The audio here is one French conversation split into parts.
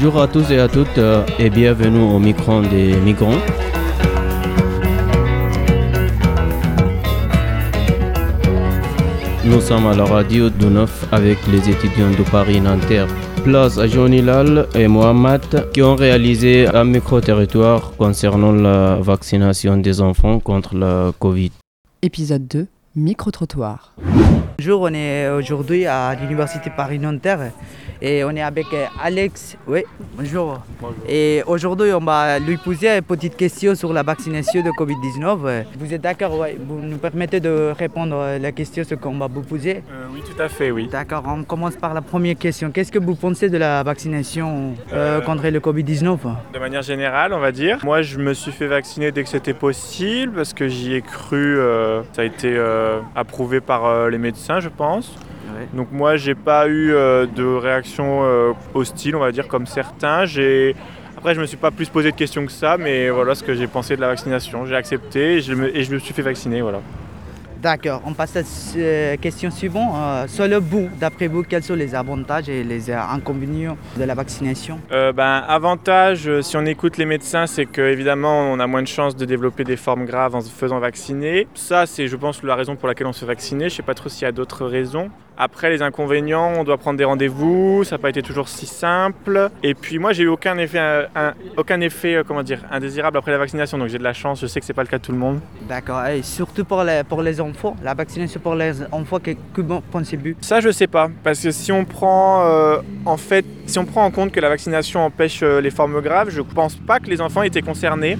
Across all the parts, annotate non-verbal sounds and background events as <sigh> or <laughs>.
Bonjour à tous et à toutes euh, et bienvenue au micro des migrants. Nous sommes à la radio de Neuf avec les étudiants de Paris-Nanterre. Place à Johnny Lal et Mohamed qui ont réalisé un micro-territoire concernant la vaccination des enfants contre la Covid. Épisode 2, micro-trottoir. Bonjour, on est aujourd'hui à l'Université Paris-Nanterre et on est avec euh, Alex. Oui, bonjour. Et aujourd'hui, on va lui poser une petite question sur la vaccination de Covid-19. Vous êtes d'accord ouais, Vous nous permettez de répondre à la question ce qu'on va vous poser? Euh, oui, tout à fait, oui. D'accord, on commence par la première question. Qu'est-ce que vous pensez de la vaccination euh, contre le Covid-19? De manière générale, on va dire. Moi, je me suis fait vacciner dès que c'était possible parce que j'y ai cru. euh, ça a été euh, approuvé par euh, les médecins, je pense. Donc moi, j'ai pas eu euh, de réaction euh, hostile, on va dire, comme certains. J'ai après, je me suis pas plus posé de questions que ça, mais voilà ce que j'ai pensé de la vaccination. J'ai accepté et je, me, et je me suis fait vacciner, voilà. D'accord, on passe à la euh, question suivante. Euh, selon vous, d'après vous, quels sont les avantages et les inconvénients de la vaccination? Euh, ben, avantage, si on écoute les médecins, c'est qu'évidemment, on a moins de chances de développer des formes graves en se faisant vacciner. Ça, c'est, je pense, la raison pour laquelle on se fait vacciner. Je ne sais pas trop s'il y a d'autres raisons. Après, les inconvénients, on doit prendre des rendez-vous, ça n'a pas été toujours si simple. Et puis, moi, j'ai eu aucun effet, euh, un- aucun effet euh, comment dire, indésirable après la vaccination, donc j'ai de la chance. Je sais que c'est pas le cas de tout le monde. D'accord, et surtout pour les, pour les enfants, la vaccination pour les enfants, que, que pensez-vous? Ça, je sais pas, parce que si on prend, euh, en fait, si on prend en compte que la vaccination empêche les formes graves, je pense pas que les enfants étaient concernés.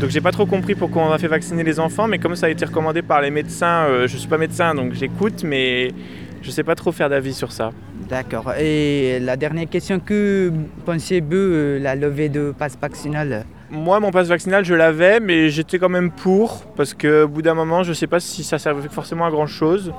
Donc j'ai pas trop compris pourquoi on a fait vacciner les enfants, mais comme ça a été recommandé par les médecins, euh, je suis pas médecin donc j'écoute, mais je sais pas trop faire d'avis sur ça. D'accord, et la dernière question, que pensez-vous euh, la levée de passe vaccinal? Moi, mon passe vaccinal, je l'avais, mais j'étais quand même pour, parce que au bout d'un moment, je sais pas si ça servait forcément à grand chose.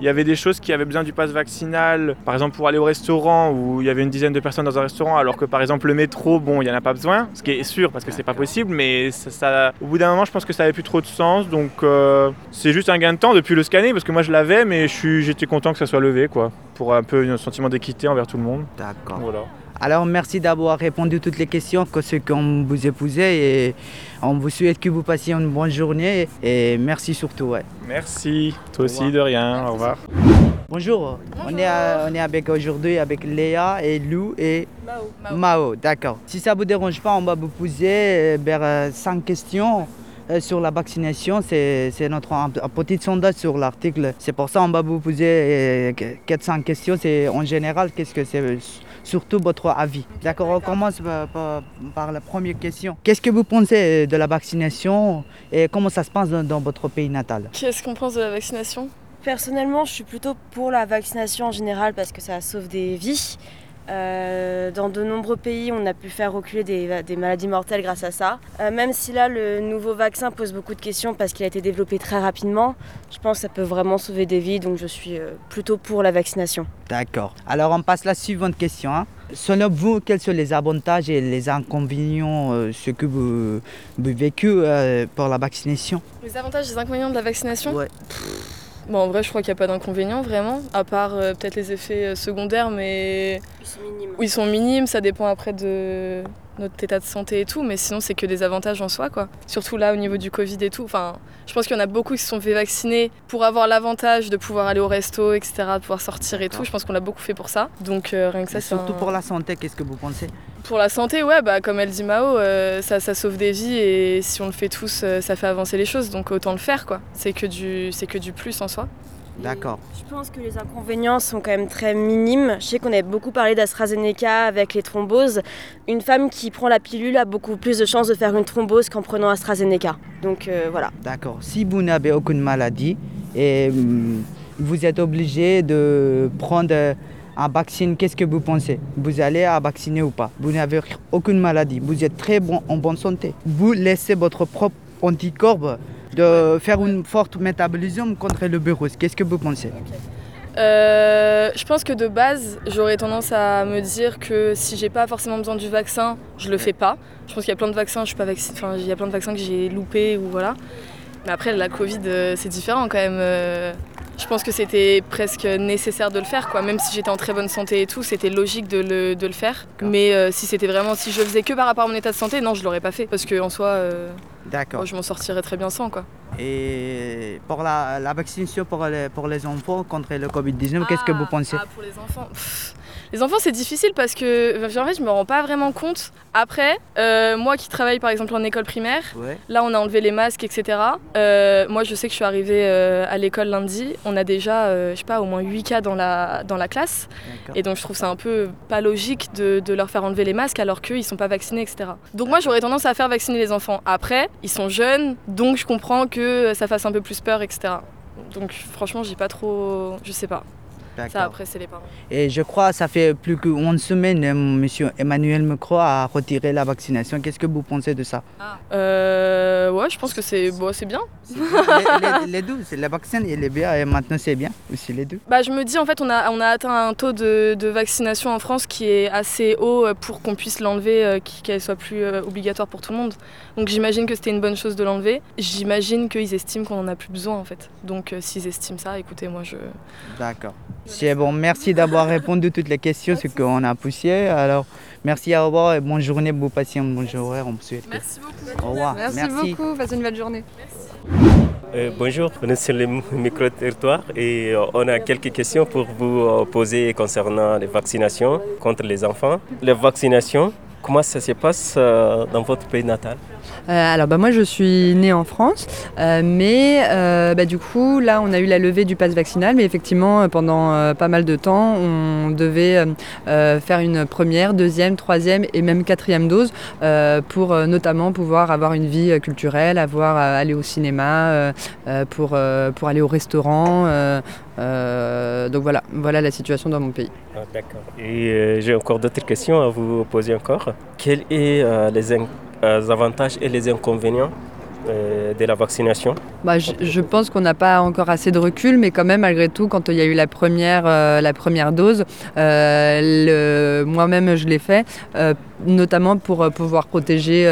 Il y avait des choses qui avaient besoin du passe vaccinal, par exemple pour aller au restaurant où il y avait une dizaine de personnes dans un restaurant, alors que par exemple le métro, bon, il y en a pas besoin, ce qui est sûr parce que c'est pas possible, mais ça, ça- au bout d'un moment, je pense que ça avait plus trop de sens, donc euh, c'est juste un gain de temps depuis le scanner, parce que moi je l'avais, mais je suis- j'étais content que ça soit levé, quoi, pour un peu un sentiment d'équité envers tout le monde. D'accord. Voilà. Alors merci d'avoir répondu à toutes les questions que ce qu'on vous a posées et on vous souhaite que vous passiez une bonne journée et merci surtout. ouais. Merci, toi Au aussi, de rien, au revoir. Bonjour, On, est à- on est avec aujourd'hui avec Léa et Lou et Mao. D'accord. Si ça vous dérange pas, on va vous poser euh, vers euh, cinq questions euh, sur la vaccination. C'est c'est notre un, un petit sondage sur l'article. C'est pour ça qu'on va vous poser 4-5 questions. C'est en général, qu'est-ce que c'est euh, Surtout votre avis. D'accord, on commence par, par- par la première question. Qu'est-ce que vous pensez de la vaccination et comment ça se passe dans, dans votre pays natal? Qu'est-ce qu'on pense de la vaccination? Personnellement, je suis plutôt pour la vaccination en général parce que ça sauve des vies. Euh, dans de nombreux pays, on a pu faire reculer des, des maladies mortelles grâce à ça. Euh, même si là, le nouveau vaccin pose beaucoup de questions parce qu'il a été développé très rapidement, je pense que ça peut vraiment sauver des vies, donc je suis euh, plutôt pour la vaccination. D'accord. Alors on passe à la suivante question. hein. Selon vous, quels sont les avantages et les inconvénients, euh, ce que vous, vous vécu euh, pour la vaccination? Les avantages et les inconvénients de la vaccination? Ouais. Bon, en vrai, je crois qu'il n'y a pas d'inconvénients vraiment, à part euh, peut-être les effets euh, secondaires, mais où ils sont minimes, ça dépend après de notre état de santé et tout, mais sinon c'est que des avantages en soi, quoi. Surtout là, au niveau du Covid et tout. Enfin, je pense qu'il y en a beaucoup qui se sont fait vacciner pour avoir l'avantage de pouvoir aller au resto, etc., de pouvoir sortir et tout. Je pense qu'on l'a beaucoup fait pour ça. Donc euh, rien que ça, c'est Surtout un- pour la santé, qu'est-ce que vous pensez? Pour la santé, ouais, bah, comme elle dit Mao, euh, ça, ça sauve des vies et si on le fait tous, euh, ça fait avancer les choses, donc autant le faire, quoi. C'est que du, c'est que du plus en soi. D'accord. Je pense que les inconvénients sont quand même très minimes. Je sais qu'on avait beaucoup parlé d'AstraZeneca avec les thromboses. Une femme qui prend la pilule a beaucoup plus de chances de faire une thrombose qu'en prenant AstraZeneca. Donc euh, voilà. D'accord. Si vous n'avez aucune maladie et hum, vous êtes obligé de prendre euh, un vaccin, qu'est-ce que vous pensez? Vous allez à vacciner ou pas? Vous n'avez aucune maladie, vous êtes très bon, en bonne santé. Vous laissez votre propre anticorps de faire une forte métabolisme contre le virus. Qu'est-ce que vous pensez? Euh, je pense que de base, j'aurais tendance à me dire que si j'ai pas forcément besoin du vaccin, je le fais pas. Je pense qu'il y a plein de vaccins, enfin, il y a plein de vaccins que j'ai loupés ou voilà. Mais après, la Covid, euh, c'est différent quand même. Je pense que c'était presque nécessaire de le faire, quoi. Même si j'étais en très bonne santé et tout, c'était logique de le, de le faire. Mais euh, si c'était vraiment, si je le faisais que par rapport à mon état de santé, non, je l'aurais pas fait. Parce que en soi, euh, moi, je m'en sortirais très bien sans, quoi. Et pour la, la vaccination pour les, pour les enfants contre le Covid-19, qu'est-ce que vous pensez? Ah, pour les enfants. Pff, Les enfants, c'est difficile parce que en fait, je me rends pas vraiment compte. Après, euh, moi qui travaille par exemple en école primaire, Ouais. là on a enlevé les masques, etc. Euh, moi, je sais que je suis arrivée euh, à l'école lundi. On a déjà, je sais pas, au moins 8 cas dans la, dans la classe. Et donc, je trouve ça un peu pas logique de, de leur faire enlever les masques alors qu'eux, ils sont pas vaccinés, etc. Donc, moi, j'aurais tendance à faire vacciner les enfants. Après, ils sont jeunes, donc je comprends ça fasse un peu plus peur, etc. Donc, franchement, j'ai pas trop. Je sais pas. Ça, après, c'est les parents. Et je crois ça fait plus qu'une semaine, euh, Monsieur Emmanuel Macron a retiré la vaccination. Qu'est-ce que vous pensez de ça? Euh, ouais, je pense que c'est bon, c'est bien. Les, les- les deux, c'est le vaccin, il est bien et maintenant c'est bien aussi les deux. Bah, je me dis, en fait, on a, on a atteint un taux de, de vaccination en France qui est assez haut euh, pour qu'on puisse l'enlever, euh, qu'elle soit plus obligatoire pour tout le monde. Donc j'imagine que c'était une bonne chose de l'enlever. J'imagine qu'ils estiment qu'on en a plus besoin, en fait. Donc s'ils estiment ça, écoutez, moi je. D'accord. C'est bon, merci d'avoir répondu à toutes les questions, ce qu'on a poussé. Alors, merci à vous et bonne journée, vous passez une bonne journée, on vous souhaite. Merci beaucoup. Au revoir. Merci, beaucoup, passez une belle journée. Euh, bonjour, on est sur le micro-territoire et euh, on a quelques questions pour vous euh, poser concernant les vaccinations contre les enfants. Les vaccinations, comment ça se passe euh, dans votre pays natal? Euh, alors bah, moi je suis née en France, euh, mais bah, du coup là on a eu la levée du pass vaccinal, mais effectivement pendant pas mal de temps on devait faire une première, deuxième, troisième et même quatrième dose pour notamment pouvoir avoir une vie culturelle, avoir aller au cinéma, pour, pour aller au restaurant. Euh, donc voilà, voilà la situation dans mon pays. Ah, D'accord. Et euh, j'ai encore d'autres questions à vous poser encore. Quels sont euh, les avantages et les inconvénients de la vaccination Bah, je, pense qu'on n'a pas encore assez de recul, mais quand même, malgré tout, quand il y a eu la première, euh, la première dose, euh, moi-même je l'ai fait, euh, notamment pour euh, pouvoir protéger euh,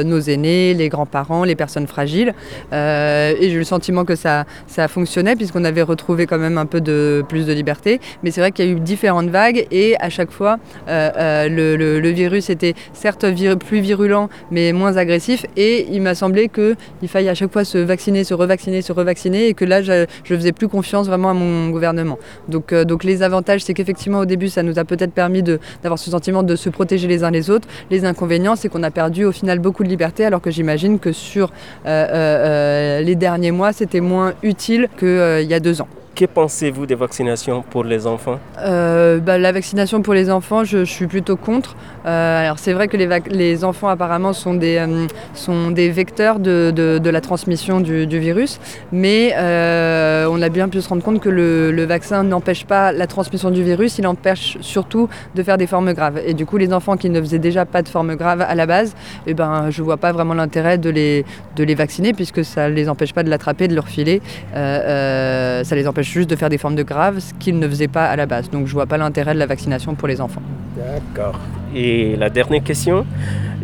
euh, nos aînés, les grands-parents, les personnes fragiles. Euh, et j'ai eu le sentiment que ça, ça fonctionnait, puisqu'on avait retrouvé quand même un peu de plus de liberté. Mais c'est vrai qu'il y a eu différentes vagues, et à chaque fois, euh, euh, le, virus était certes plus virulent, mais moins agressif. Et il m'a semblé qu'il faille à chaque fois se vacciner, se revacciner, se revacciner, et que là, je, je faisais plus confiance vraiment à mon gouvernement. Donc, euh, donc les avantages, c'est qu'effectivement, au début, ça nous a peut-être permis d'avoir ce sentiment de se protéger les uns les autres. Les inconvénients, c'est qu'on a perdu au final beaucoup de liberté, alors que j'imagine que sur euh, euh, les derniers mois, c'était moins utile qu'il y a deux ans. Que pensez-vous des vaccinations pour les enfants Euh, bah, la vaccination pour les enfants, je, suis plutôt contre. Euh, alors c'est vrai que les, enfants apparemment sont des, euh, vecteurs de, la transmission du, virus, mais on a bien pu se rendre compte que le, vaccin n'empêche pas la transmission du virus, il empêche surtout de faire des formes graves. Et du coup, les enfants qui ne faisaient déjà pas de formes graves à la base, eh ben, je vois pas vraiment l'intérêt de les, vacciner puisque ça ne les empêche pas de l'attraper, de le refiler. Euh, euh, ça les empêche juste de faire des formes de graves, ce qu'ils ne faisaient pas à la base. Donc je vois pas l'intérêt de la vaccination pour les enfants. D'accord. Et la dernière question,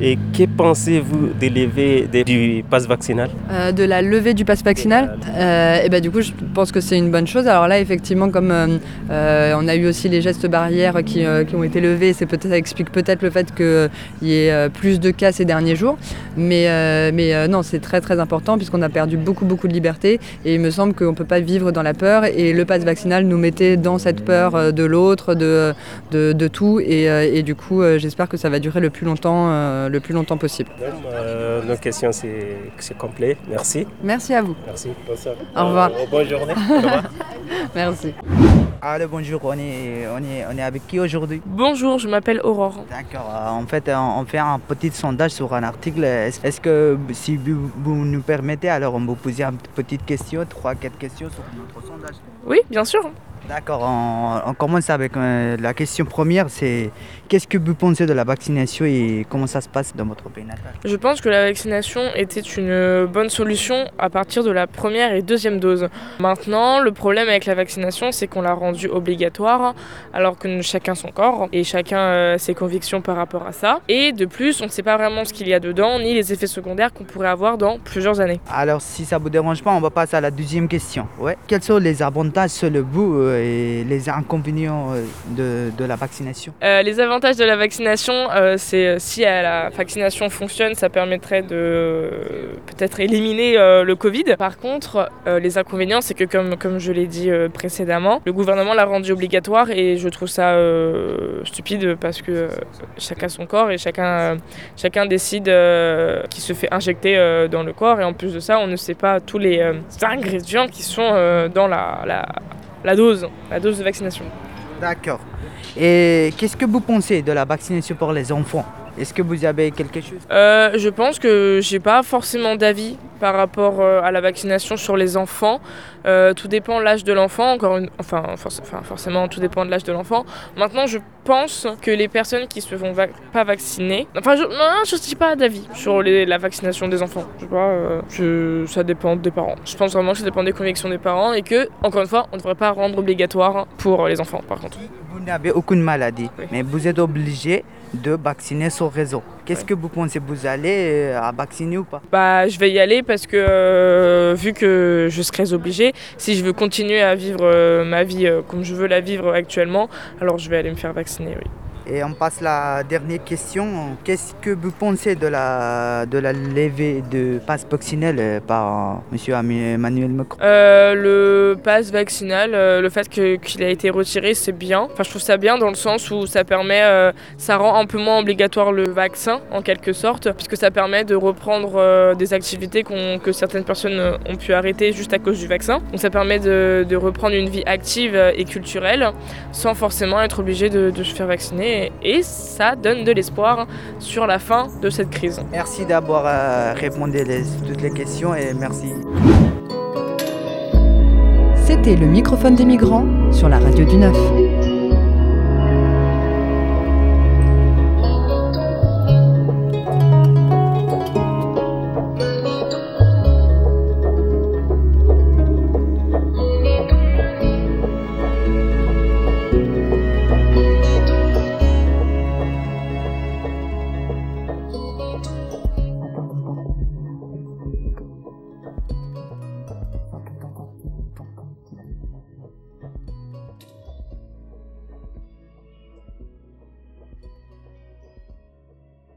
et que pensez-vous de levée du pass vaccinal? Euh, de la levée du pass vaccinal, euh, et ben du coup je pense que c'est une bonne chose. Alors là effectivement comme euh, on a eu aussi les gestes barrières qui, qui ont été levés, c'est peut-être ça explique peut-être le fait qu'il y ait plus de cas ces derniers jours. Mais, mais non c'est très très important puisqu'on a perdu beaucoup beaucoup de liberté. Et il me semble qu'on ne peut pas vivre dans la peur. Et le pass vaccinal nous mettait dans cette peur de l'autre, de, de, de tout. Et, et du coup euh, j'espère que ça va durer le plus longtemps, euh, le plus longtemps possible. Euh, Nos questions, c'est c'est complet. Merci. Merci à vous. Merci. Bonsoir. Au revoir. Euh, bonne journée. Au revoir. <laughs> Merci. Allez, bonjour, on est, on est, on est avec qui aujourd'hui? Bonjour, je m'appelle Aurore. D'accord, euh, en fait, euh, on fait un petit sondage sur un article. Est-ce est-ce que, si vous, vous nous permettez, alors on va vous poser une petite question, trois, quatre questions sur notre sondage Oui, bien sûr. D'accord, on, on commence avec euh, la question première, c'est qu'est-ce que vous pensez de la vaccination et comment ça se passe dans votre pays natal? Je pense que la vaccination était une bonne solution à partir de la première et deuxième dose. Maintenant, le problème avec la vaccination, c'est qu'on la rend rendu obligatoire, alors que chacun son corps et chacun euh, ses convictions par rapport à ça. Et de plus, on ne sait pas vraiment ce qu'il y a dedans, ni les effets secondaires qu'on pourrait avoir dans plusieurs années. Alors, si ça vous dérange pas, on va passer à la deuxième question. Ouais. Quels sont les avantages selon vous euh, et les inconvénients euh, de, la vaccination? Euh, les avantages de la vaccination, euh, c'est euh, si la vaccination fonctionne, ça permettrait de peut-être éliminer le Covid. Par contre, les inconvénients, c'est que comme, comme je l'ai dit précédemment, le gouvernement l'a rendu obligatoire et je trouve ça stupide parce que chacun son corps et chacun, chacun décide qui se fait injecter dans le corps et en plus de ça, on ne sait pas tous les ingrédients qui sont dans la, la, la dose, la dose de vaccination. D'accord. Et qu'est-ce que vous pensez de la vaccination pour les enfants? Est-ce que vous avez quelque chose? Euh, je pense que j'ai pas forcément d'avis par rapport euh, à la vaccination sur les enfants. Euh, tout dépend de l'âge de l'enfant, encore une... enfin, forc- enfin, forcément tout dépend de l'âge de l'enfant. Maintenant, je pense que les personnes qui se font va- pas vacciner, enfin, je, non, je dis pas d'avis sur les- la vaccination des enfants. Je sais pas, euh, je- ça dépend des parents. Je pense vraiment que ça dépend des convictions des parents et que, encore une fois, on ne devrait pas rendre obligatoire pour les enfants, par contre. Vous n'avez aucune maladie, Oui. mais vous êtes obligé de vacciner sans raison. Qu'est-ce que vous pensez Vous allez euh, à vacciner ou pas? Bah, je vais y aller parce que euh, vu que je serai obligée, si je veux continuer à vivre euh, ma vie euh, comme je veux la vivre actuellement, alors je vais aller me faire vacciner, oui. Et on passe la dernière question. Qu'est-ce que vous pensez de la, de la levée de passe vaccinal euh, par M. Emmanuel Macron? Euh, le pass vaccinal, euh, le fait qu'il a été retiré, c'est bien. Enfin, je trouve ça bien dans le sens où ça permet, ça rend un peu moins obligatoire le vaccin en quelque sorte, puisque ça permet de reprendre des activités que certaines personnes ont pu arrêter juste à cause du vaccin. Donc ça permet de, reprendre une vie active et culturelle sans forcément être obligé de se faire vacciner. Et ça donne de l'espoir sur la fin de cette crise. Merci d'avoir euh, répondu les- toutes les questions et merci. C'était le microphone des migrants sur la radio du 9.